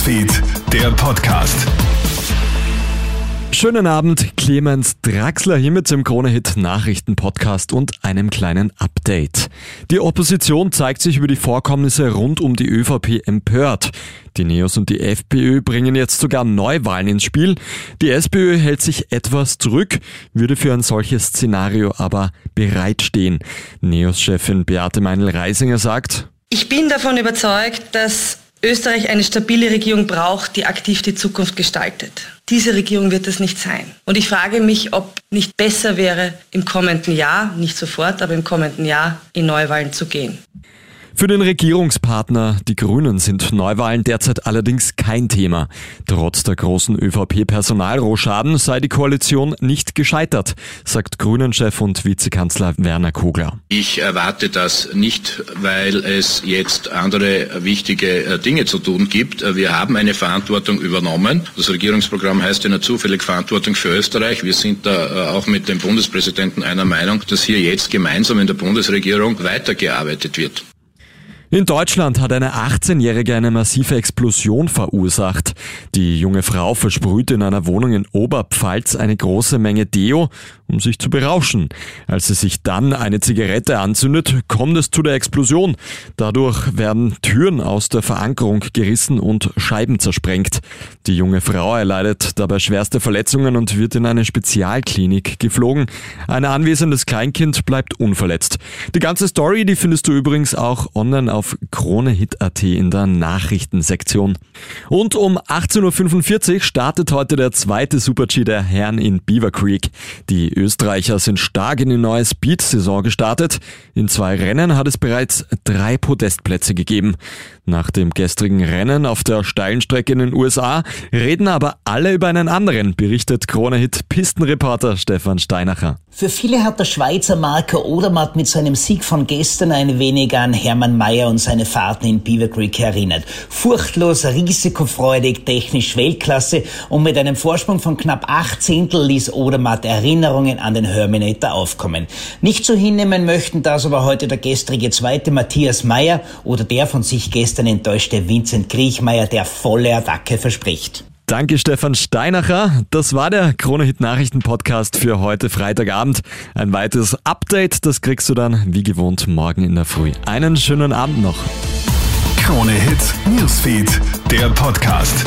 Newsfeed, der Podcast. Schönen Abend, Clemens Draxler hier mit dem Krone-Hit Nachrichten-Podcast und einem kleinen Update. Die Opposition zeigt sich über die Vorkommnisse rund um die ÖVP empört. Die Neos und die FPÖ bringen jetzt sogar Neuwahlen ins Spiel. Die SPÖ hält sich etwas zurück, würde für ein solches Szenario aber bereitstehen. Neos-Chefin Beate Meinl-Reisinger sagt, ich bin davon überzeugt, dass Österreich eine stabile Regierung braucht, die aktiv die Zukunft gestaltet. Diese Regierung wird es nicht sein. Und ich frage mich, ob nicht besser wäre, im kommenden Jahr, nicht sofort, aber im kommenden Jahr in Neuwahlen zu gehen. Für den Regierungspartner, die Grünen, sind Neuwahlen derzeit allerdings kein Thema. Trotz der großen ÖVP-Personalrohschaden sei die Koalition nicht gescheitert, sagt Grünen-Chef und Vizekanzler Werner Kogler. Ich erwarte das nicht, weil es jetzt andere wichtige äh, Dinge zu tun gibt. Wir haben eine Verantwortung übernommen. Das Regierungsprogramm heißt ja nur zufällig Verantwortung für Österreich. Wir sind da äh, auch mit dem Bundespräsidenten einer Meinung, dass hier jetzt gemeinsam in der Bundesregierung weitergearbeitet wird. In Deutschland hat eine 18-Jährige eine massive Explosion verursacht. Die junge Frau versprühte in einer Wohnung in Oberpfalz eine große Menge Deo, um sich zu berauschen. Als sie sich dann eine Zigarette anzündet, kommt es zu der Explosion. Dadurch werden Türen aus der Verankerung gerissen und Scheiben zersprengt. Die junge Frau erleidet dabei schwerste Verletzungen und wird in eine Spezialklinik geflogen. Ein anwesendes Kleinkind bleibt unverletzt. Die ganze Story, die findest du übrigens auch online auf KroneHit.at in der Nachrichtensektion. Und um 18.45 Uhr startet heute der zweite Super-G der Herren in Beaver Creek. Die Österreicher sind stark in die neue Speed-Saison gestartet. In zwei Rennen hat es bereits drei Podestplätze gegeben. Nach dem gestrigen Rennen auf der steilen Strecke in den USA reden aber alle über einen anderen, berichtet KroneHit Pistenreporter Stefan Steinacher. Für viele hat der Schweizer Marco Odermatt mit seinem Sieg von gestern ein wenig an Hermann Mayer und seine Fahrten in Beaver Creek erinnert. Furchtlos, risikofreudig, technisch Weltklasse und mit einem Vorsprung von knapp acht Zehntel ließ Odermatt Erinnerungen an den Herminator aufkommen. Nicht so hinnehmen möchten das aber heute der gestrige Zweite Matthias Mayer oder der von sich gestern enttäuschte Vincent Griechmeier, der volle Attacke verspricht. Danke Stefan Steinacher. Das war der Kronehit Nachrichten Podcast für heute Freitagabend. Ein weiteres Update, das kriegst du dann wie gewohnt morgen in der Früh. Einen schönen Abend noch. Kronehit Newsfeed, der Podcast.